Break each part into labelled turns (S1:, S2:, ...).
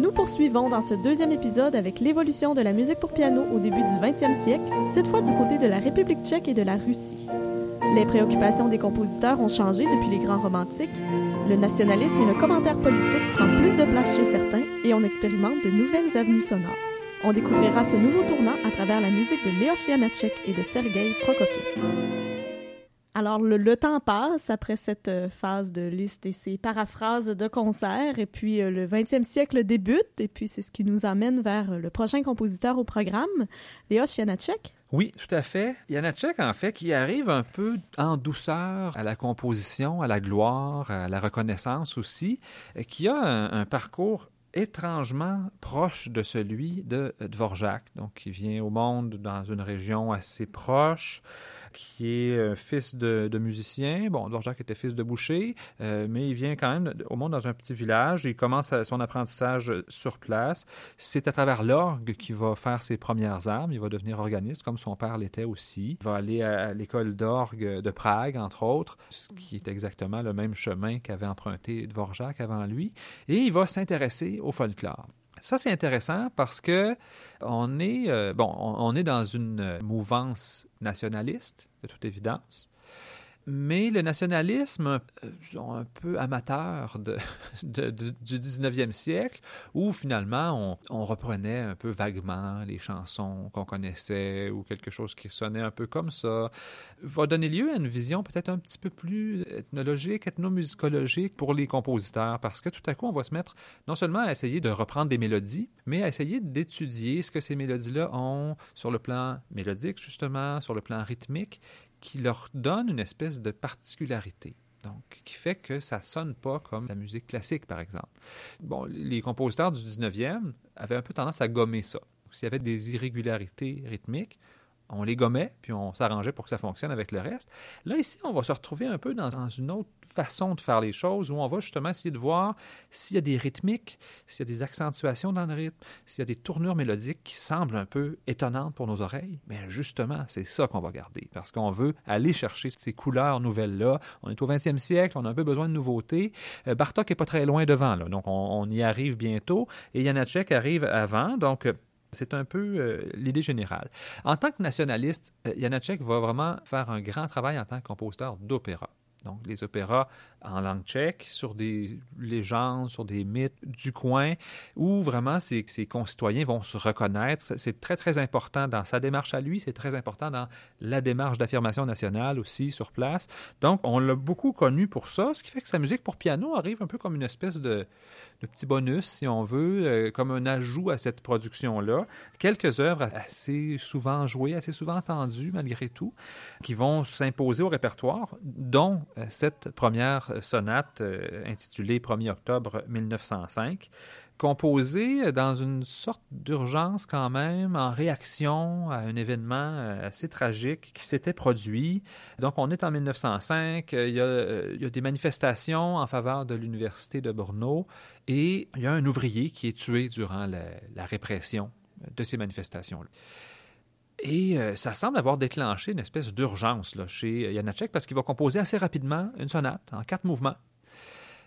S1: Nous poursuivons dans ce deuxième épisode avec l'évolution de la musique pour piano au début du 20e siècle, cette fois du côté de la République tchèque et de la Russie. Les préoccupations des compositeurs ont changé depuis les grands romantiques. Le nationalisme et le commentaire politique prennent plus de place chez certains et on expérimente de nouvelles avenues sonores. On découvrira ce nouveau tournant à travers la musique de Léo Janacek et de Sergei Prokofiev. Alors, le, temps passe après cette euh, phase de liste et ces paraphrases de concert, et puis euh, le 20e siècle débute, et puis c'est ce qui nous amène vers le prochain compositeur au programme, Léos Janacek.
S2: Oui, tout à fait. Janacek, en fait, qui arrive un peu en douceur à la composition, à la gloire, à la reconnaissance aussi, qui a un, un parcours étrangement proche de celui de Dvorak, donc qui vient au monde dans une région assez proche, qui est euh, fils de, musicien. Bon, était fils de boucher, euh, mais il vient quand même au monde dans un petit village. Il commence son apprentissage sur place. C'est à travers l'orgue qu'il va faire ses premières armes. Il va devenir organiste, comme son père l'était aussi. Il va aller à, l'école d'orgue de Prague, entre autres, ce qui est exactement le même chemin qu'avait emprunté Dvorak avant lui. Et il va s'intéresser au folklore. Ça, c'est intéressant parce que on est, euh, on, on, est dans une mouvance nationaliste, de toute évidence. Mais le nationalisme, euh, un peu amateur de, du 19e siècle, où finalement on, on, reprenait un peu vaguement les chansons qu'on connaissait ou quelque chose qui sonnait un peu comme ça, va donner lieu à une vision peut-être un petit peu plus ethnologique, ethnomusicologique pour les compositeurs, parce que tout à coup on va se mettre non seulement à essayer de reprendre des mélodies, mais à essayer d'étudier ce que ces mélodies-là ont sur le plan mélodique, justement, sur le plan rythmique, qui leur donne une espèce de particularité. Donc, qui fait que ça sonne pas comme la musique classique, par exemple. Bon, les compositeurs du 19e avaient un peu tendance à gommer ça. S'il y avait des irrégularités rythmiques, on les gommait, puis on s'arrangeait pour que ça fonctionne avec le reste. Là, ici, on va se retrouver un peu dans, dans une autre façon de faire les choses où on va justement essayer de voir s'il y a des rythmiques, s'il y a des accentuations dans le rythme, s'il y a des tournures mélodiques qui semblent un peu étonnantes pour nos oreilles. Mais justement, c'est ça qu'on va garder parce qu'on veut aller chercher ces couleurs nouvelles-là. On est au 20e siècle, on a un peu besoin de nouveautés. Euh, Bartok est pas très loin devant, donc on, y arrive bientôt. Et Janacek arrive avant, donc c'est un peu euh, l'idée générale. En tant que nationaliste, euh, va vraiment faire un grand travail en tant que compositeur d'opéra. Donc, les opéras en langue tchèque sur des légendes, sur des mythes du coin, où vraiment ses, ses concitoyens vont se reconnaître. C'est très, très important dans sa démarche à lui, c'est très important dans la démarche d'affirmation nationale aussi sur place. Donc, on l'a beaucoup connu pour ça, ce qui fait que sa musique pour piano arrive un peu comme une espèce de, de petit bonus, si on veut, euh, comme un ajout à cette production-là. Quelques œuvres assez souvent jouées, assez souvent entendues malgré tout, qui vont s'imposer au répertoire, dont cette première sonate euh, intitulée 1er octobre 1905 composée dans une sorte d'urgence quand même, en réaction à un événement assez tragique qui s'était produit. Donc on est en 1905, il y a, il y a des manifestations en faveur de l'université de Brno et il y a un ouvrier qui est tué durant la, la répression de ces manifestations-là. Et euh, ça semble avoir déclenché une espèce d'urgence chez Janacek parce qu'il va composer assez rapidement une sonate en quatre mouvements.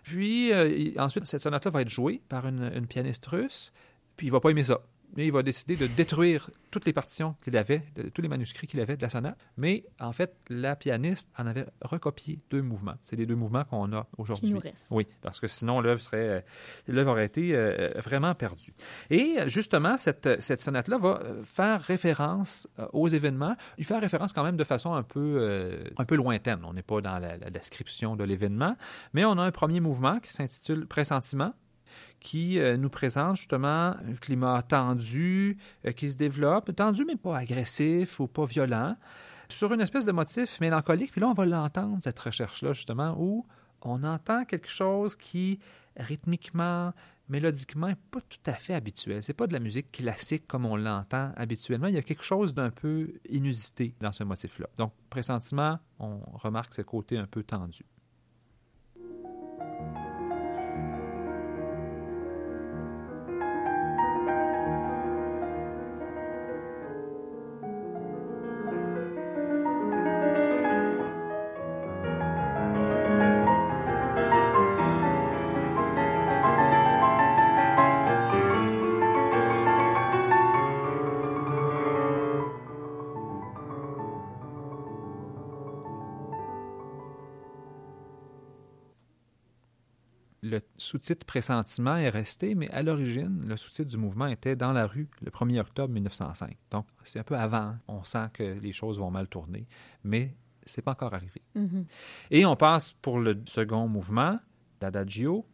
S2: Puis euh, ensuite, cette sonate-là va être jouée par une, une, pianiste russe, puis il va pas aimer ça. Mais il va décider de détruire toutes les partitions qu'il avait, de, tous les manuscrits qu'il avait de la sonate. Mais en fait, la pianiste en avait recopié deux mouvements. C'est les deux mouvements qu'on a aujourd'hui. Oui, parce que sinon l'œuvre serait, l'œuvre aurait été euh, vraiment perdue. Et justement, cette, cette sonate-là va faire référence euh, aux événements. Il fait référence quand même de façon un peu, euh, un peu lointaine. On n'est pas dans la, la description de l'événement, mais on a un premier mouvement qui s'intitule Pressentiment qui euh, nous présente justement un climat tendu euh, qui se développe, tendu mais pas agressif ou pas violent, sur une espèce de motif mélancolique. Puis là, on va l'entendre, cette recherche-là, justement, où on entend quelque chose qui, rythmiquement, mélodiquement, n'est pas tout à fait habituel. C'est pas de la musique classique comme on l'entend habituellement. Il y a quelque chose d'un peu inusité dans ce motif-là. Donc, pressentiment, on remarque ce côté un peu tendu. Sous-titre Pressentiment est resté, mais à l'origine, le sous-titre du mouvement était Dans la rue le 1er octobre 1905. Donc, c'est un peu avant. On sent que les choses vont mal tourner, mais c'est pas encore arrivé.
S1: Mhm.
S2: Et on passe pour le second mouvement, l'adagio,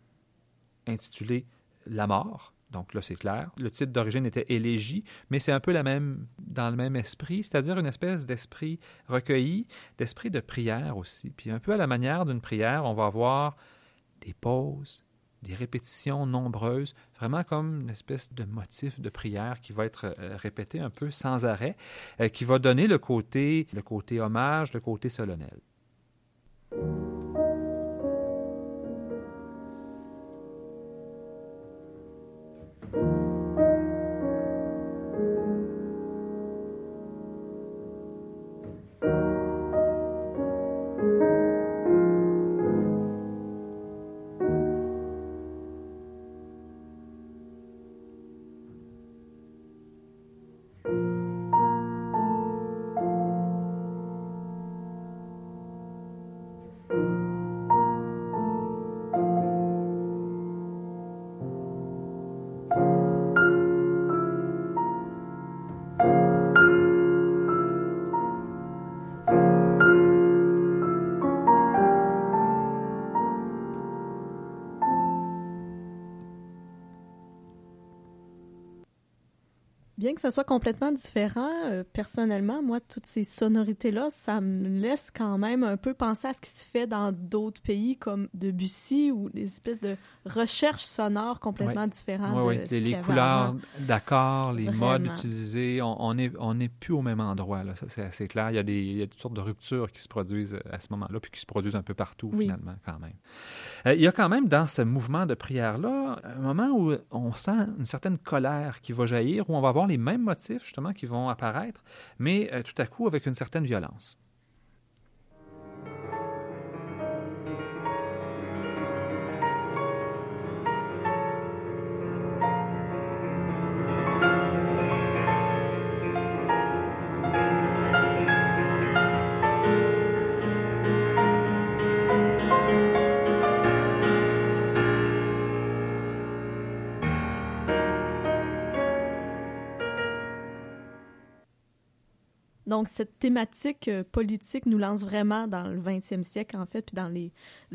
S2: intitulé La mort. Donc là, c'est clair. Le titre d'origine était Élégie, mais c'est un peu la même, dans le même esprit, c'est-à-dire une espèce d'esprit recueilli, d'esprit de prière aussi. Puis un peu à la manière d'une prière, on va avoir des pauses, des répétitions nombreuses, vraiment comme une espèce de motif de prière qui va être euh, répété un peu sans arrêt, euh, qui va donner le côté, le côté hommage, le côté solennel.
S1: Bien que ce soit complètement différent, euh, personnellement, moi, toutes ces sonorités-là, ça me laisse quand même un peu penser à ce qui se fait dans d'autres pays comme Debussy ou des espèces de recherches sonores complètement différentes.
S2: Oui, oui. Les, couleurs d'accords, les modes utilisés, on on est, on n'est plus au même endroit. Là. Ça, c'est assez clair. Il y, a des, il y a toutes sortes de ruptures qui se produisent euh, à ce moment-là, puis qui se produisent un peu partout,
S1: Oui.
S2: finalement, quand même. Euh, il y a quand même, dans ce mouvement de prière-là, un moment où on sent une certaine colère qui va jaillir, où on va avoir les mêmes motifs, justement, qui vont apparaître, mais euh, tout à coup avec une certaine violence.
S1: Donc, cette thématique euh, politique nous lance vraiment dans le 20e siècle, en fait, puis dans les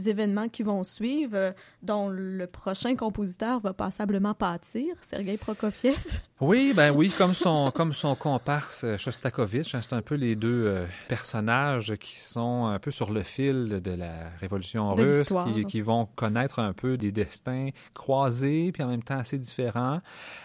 S1: événements qui vont suivre, euh, dont le prochain compositeur va passablement pâtir, Sergei Prokofiev.
S2: Oui, ben oui, comme son, comme son comparse euh, Shostakovich, hein, c'est un peu les deux euh, personnages qui sont un peu sur le fil de la révolution
S1: De
S2: russe, qui, qui vont connaître un peu des destins croisés, puis en même temps assez différents.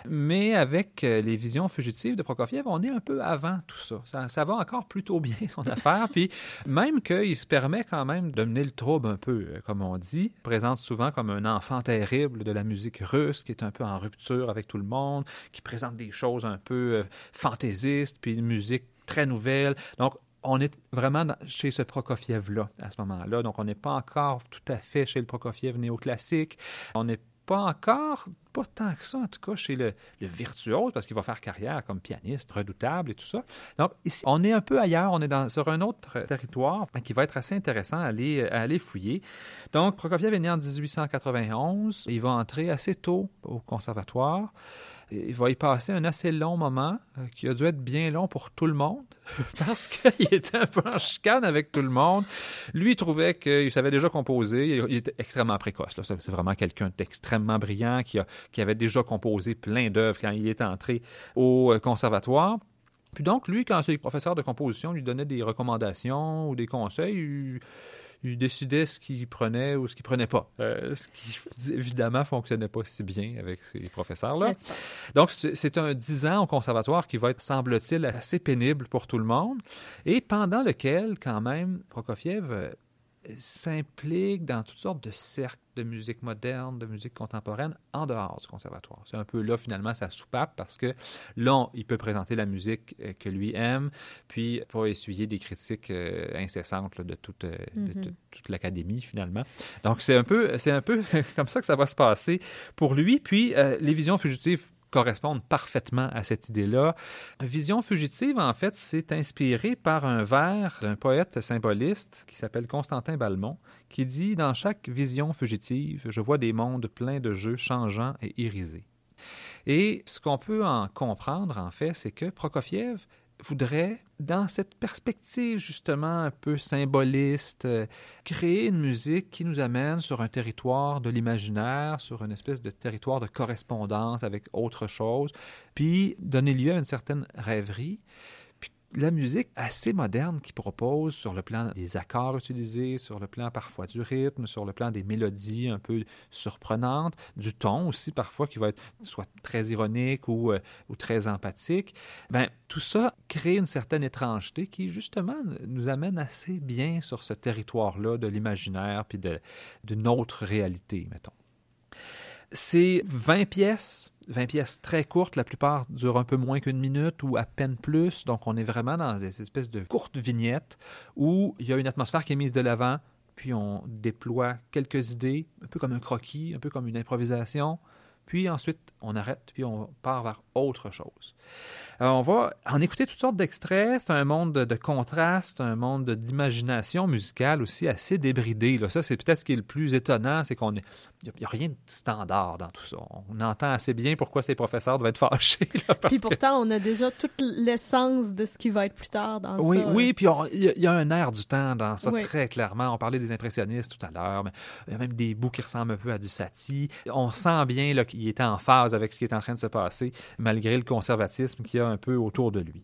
S2: Mais avec euh, les visions fugitives de Prokofiev, on est un peu avant tout ça. Ça, ça va encore plutôt bien, son affaire. Puis même qu'il se permet quand même de mener le trouble un peu, comme on dit, Il présente souvent comme un enfant terrible de la musique russe, qui est un peu en rupture avec tout le monde, qui présente des choses un peu euh, fantaisistes, puis une musique très nouvelle. Donc, on est vraiment chez ce Prokofiev-là à ce moment-là. Donc, on n'est pas encore tout à fait chez le Prokofiev néoclassique. On n'est pas encore, pas tant que ça en tout cas, chez le, virtuose, parce qu'il va faire carrière comme pianiste redoutable et tout ça. Donc, ici, on est un peu ailleurs, on est sur un autre euh, territoire qui va être assez intéressant aller, à aller fouiller. Donc, Prokofiev est né en 1891. Il va entrer assez tôt au conservatoire. Il va y passer un assez long moment, euh, qui a dû être bien long pour tout le monde, parce qu'il était un peu en chicane avec tout le monde. Lui, il trouvait qu'il savait déjà composer. Il, était extrêmement précoce. C'est vraiment quelqu'un d'extrêmement brillant qui, avait déjà composé plein d'œuvres quand il est entré au euh, conservatoire. Puis donc, lui, quand ses professeurs de composition lui donnaient des recommandations ou des conseils, il, il décidait ce qu'il prenait ou ce qu'il prenait pas. Euh, ce qui, évidemment, fonctionnait pas si bien avec ces professeurs-là. Donc, c'est c'est un 10 ans au conservatoire qui va être, semble-t-il, assez pénible pour tout le monde, et pendant lequel, quand même, Prokofiev euh, s'implique dans toutes sortes de cercles de musique moderne, de musique contemporaine, en dehors du conservatoire. C'est un peu là, finalement, sa soupape, parce que là, on- il peut présenter la musique euh, que lui aime, puis pas essuyer des critiques euh, incessantes là, de toute, euh,
S1: Mhm.
S2: toute- toute l'académie, finalement. Donc, c'est un peu, c'est un peu comme ça que ça va se passer pour lui. Puis, les visions fugitives correspondent parfaitement à cette idée-là. Vision fugitive, en fait, c'est inspiré par un vers d'un poète symboliste qui s'appelle Constantin Balmont, qui dit Dans chaque vision fugitive, je vois des mondes pleins de jeux changeants et irisés. Et ce qu'on peut en comprendre, en fait, c'est que Prokofiev voudrait, dans cette perspective justement un peu symboliste, euh, créer une musique qui nous amène sur un territoire de l'imaginaire, sur une espèce de territoire de correspondance avec autre chose, puis donner lieu à une certaine rêverie la musique assez moderne qui propose sur le plan des accords utilisés, sur le plan parfois du rythme, sur le plan des mélodies un peu surprenantes, du ton aussi parfois qui va être soit très ironique ou, euh, très empathique, ben, tout ça crée une certaine étrangeté qui justement nous amène assez bien sur ce territoire-là de l'imaginaire puis d'une autre réalité, mettons. C'est 20 pièces 20 pièces très courtes, la plupart durent un peu moins qu'une minute ou à peine plus. Donc, on est vraiment dans des espèces de courtes vignettes où il y a une atmosphère qui est mise de l'avant, puis on déploie quelques idées, un peu comme un croquis, un peu comme une improvisation. Puis ensuite, on arrête, puis on part vers autre chose. Alors, on va en écouter toutes sortes d'extraits. C'est un monde de, contraste, un monde d'imagination musicale aussi assez débridé. Là. Ça, c'est peut-être ce qui est le plus étonnant, c'est qu'on n'y a, rien de standard dans tout ça. On entend assez bien pourquoi ces professeurs doivent être fâchés.
S1: puis pourtant, on a déjà toute l'essence de ce qui va être plus tard dans
S2: oui,
S1: ça.
S2: Oui, puis il y, a un air du temps dans ça, très clairement. On parlait des impressionnistes tout à l'heure, mais il y a même des bouts qui ressemblent un peu à du Satie. On sent bien qu'il était en phase avec ce qui est en train de se passer, malgré le conservatisme qu'il y a un peu autour de lui.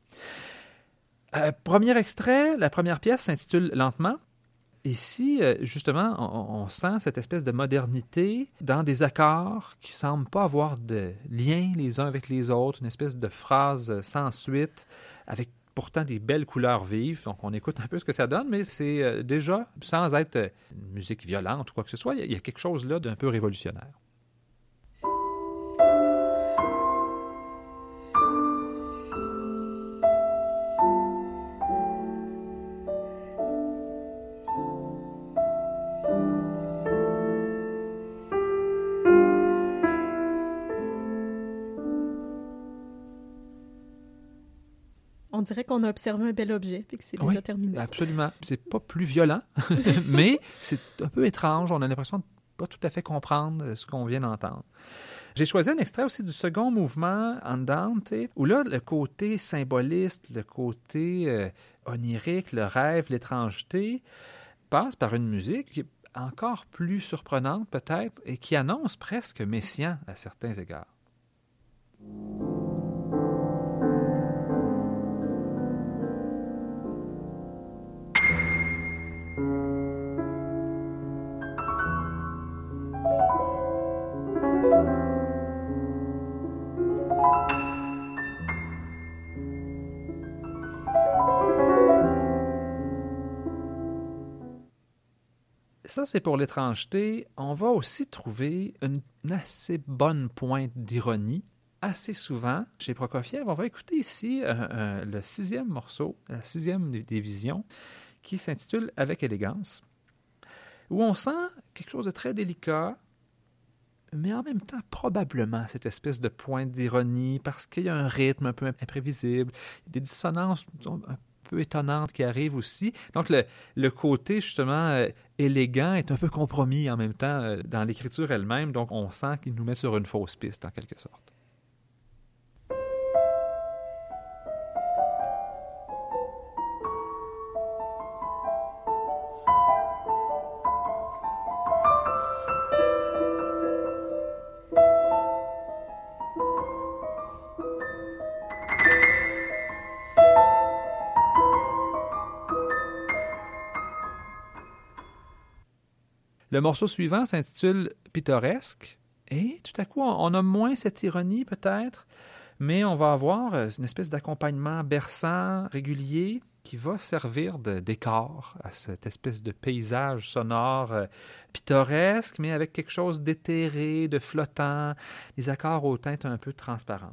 S2: Euh, premier extrait, la première pièce s'intitule Lentement. Ici, euh, justement, on, sent cette espèce de modernité dans des accords qui semblent pas avoir de lien les uns avec les autres, une espèce de phrase sans suite, avec pourtant des belles couleurs vives. Donc, on écoute un peu ce que ça donne, mais c'est euh, déjà, sans être une musique violente ou quoi que ce soit, il y a quelque chose là d'un peu révolutionnaire.
S1: Dirait qu'on a observé un bel objet, puis que c'est déjà terminé.
S2: Absolument. C'est pas plus violent, mais c'est un peu étrange. On a l'impression de pas tout à fait comprendre ce qu'on vient d'entendre. J'ai choisi un extrait aussi du second mouvement, Andante, où là, le côté symboliste, le côté euh, onirique, le rêve, l'étrangeté, passe par une musique qui est encore plus surprenante peut-être et qui annonce presque messian à certains égards. Ça, c'est pour l'étrangeté. On va aussi trouver une assez bonne pointe d'ironie. Assez souvent, chez Prokofiev, on va écouter ici euh, euh, le sixième morceau, la sixième des visions, qui s'intitule Avec élégance, où on sent quelque chose de très délicat, mais en même temps probablement cette espèce de pointe d'ironie parce qu'il y a un rythme un peu imprévisible, des dissonances un peu étonnante qui arrive aussi. Donc, le, le côté, justement, euh, élégant est un peu compromis en même temps euh, dans l'écriture elle-même. Donc, on sent qu'il nous met sur une fausse piste, en quelque sorte. Le morceau suivant s'intitule Pittoresque. Et tout à coup, on a moins cette ironie peut-être, mais on va avoir euh, une espèce d'accompagnement berçant, régulier, qui va servir de décor à cette espèce de paysage sonore euh, pittoresque, mais avec quelque chose d'éthéré, de flottant, des accords aux teintes un peu transparentes.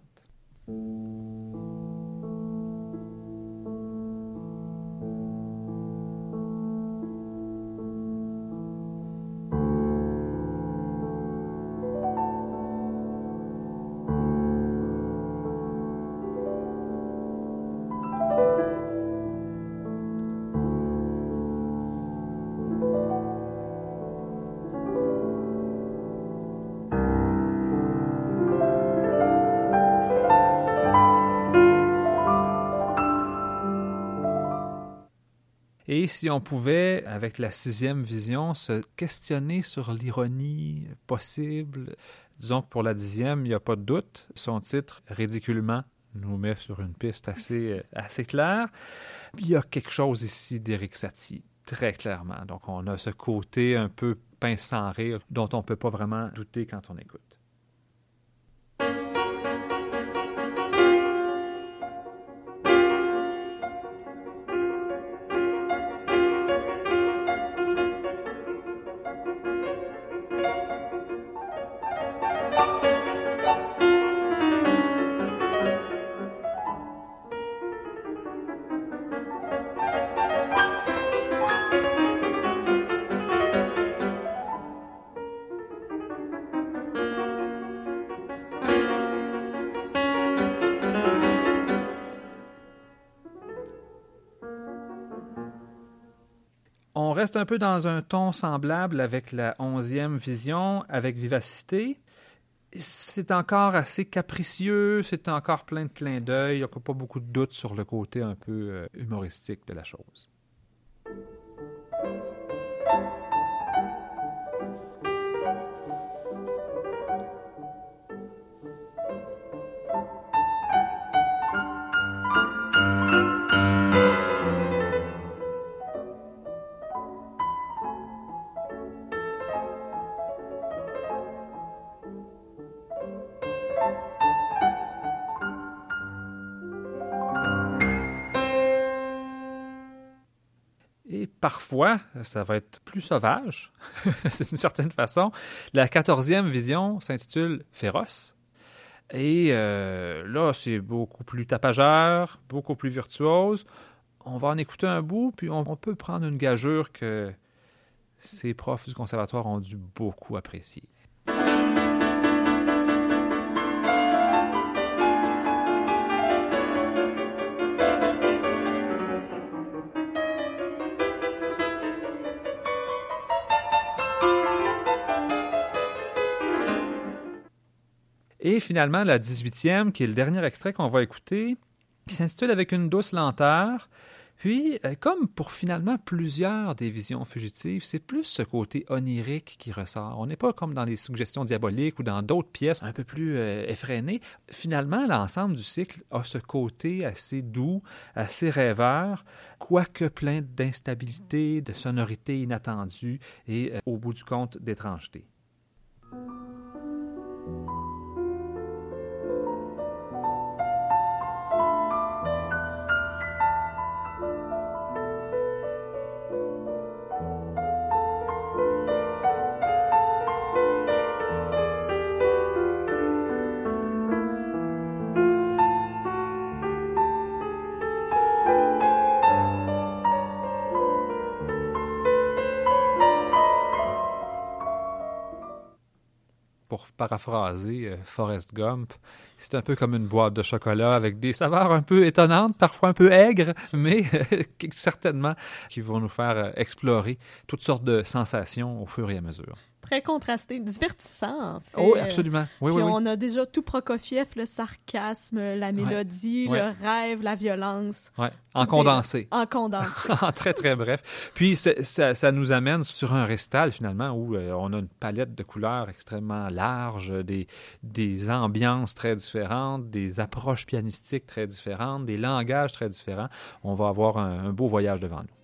S2: Et si on pouvait, avec la sixième vision, se questionner sur l'ironie possible, disons que pour la dixième, il n'y a pas de doute. Son titre, ridiculement, nous met sur une piste assez, euh, assez claire. Il y a quelque chose ici d'Eric Satie, très clairement. Donc on a ce côté un peu pince sans rire dont on ne peut pas vraiment douter quand on écoute. On reste un peu dans un ton semblable avec la onzième vision, avec vivacité. C'est encore assez capricieux, c'est encore plein de clins d'œil, il n'y a pas beaucoup de doute sur le côté un peu euh, humoristique de la chose. Parfois, ça va être plus sauvage, d'une certaine façon. La quatorzième vision s'intitule Féroce. Et euh, là, c'est beaucoup plus tapageur, beaucoup plus virtuose. On va en écouter un bout, puis on, on peut prendre une gageure que ces profs du conservatoire ont dû beaucoup apprécier. Et finalement, la 18e, qui est le dernier extrait qu'on va écouter, qui s'intitule Avec une douce lenteur. Puis, euh, comme pour finalement plusieurs des visions fugitives, c'est plus ce côté onirique qui ressort. On n'est pas comme dans les suggestions diaboliques ou dans d'autres pièces un peu plus euh, effrénées. Finalement, l'ensemble du cycle a ce côté assez doux, assez rêveur, quoique plein d'instabilité, de sonorité inattendue et, euh, au bout du compte, d'étrangeté. Paraphraser euh, Forrest Gump, c'est un peu comme une boîte de chocolat avec des saveurs un peu étonnantes, parfois un peu aigres, mais certainement qui vont nous faire euh, explorer toutes sortes de sensations au fur et à mesure
S1: très contrasté, divertissant, en fait.
S2: Oh, absolument. Oui,
S1: Puis
S2: oui,
S1: on a déjà tout Prokofiev, le sarcasme, la mélodie,
S2: Ouais.
S1: le rêve, la violence.
S2: Ouais. En condensé.
S1: En condensé.
S2: en très, très bref. Puis, ça, ça nous amène sur un récital, finalement, où euh, on a une palette de couleurs extrêmement large, des, des ambiances très différentes, des approches pianistiques très différentes, des langages très différents. On va avoir un, un beau voyage devant nous.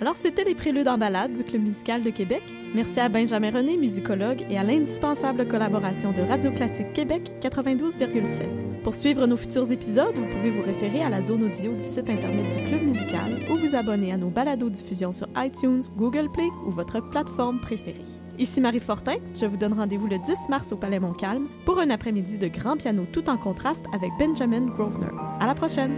S1: Alors, c'était les préludes en balade du Club musical de Québec. Merci à Benjamin René, musicologue, et à l'indispensable collaboration de Radio Classique Québec 92,7. Pour suivre nos futurs épisodes, vous pouvez vous référer à la zone audio du site internet du Club musical ou vous abonner à nos balados-diffusions sur iTunes, Google Play ou votre plateforme préférée. Ici Marie Fortin, je vous donne rendez-vous le 10 mars au Palais Montcalm pour un après-midi de grand piano tout en contraste avec Benjamin Grosvenor. À la prochaine!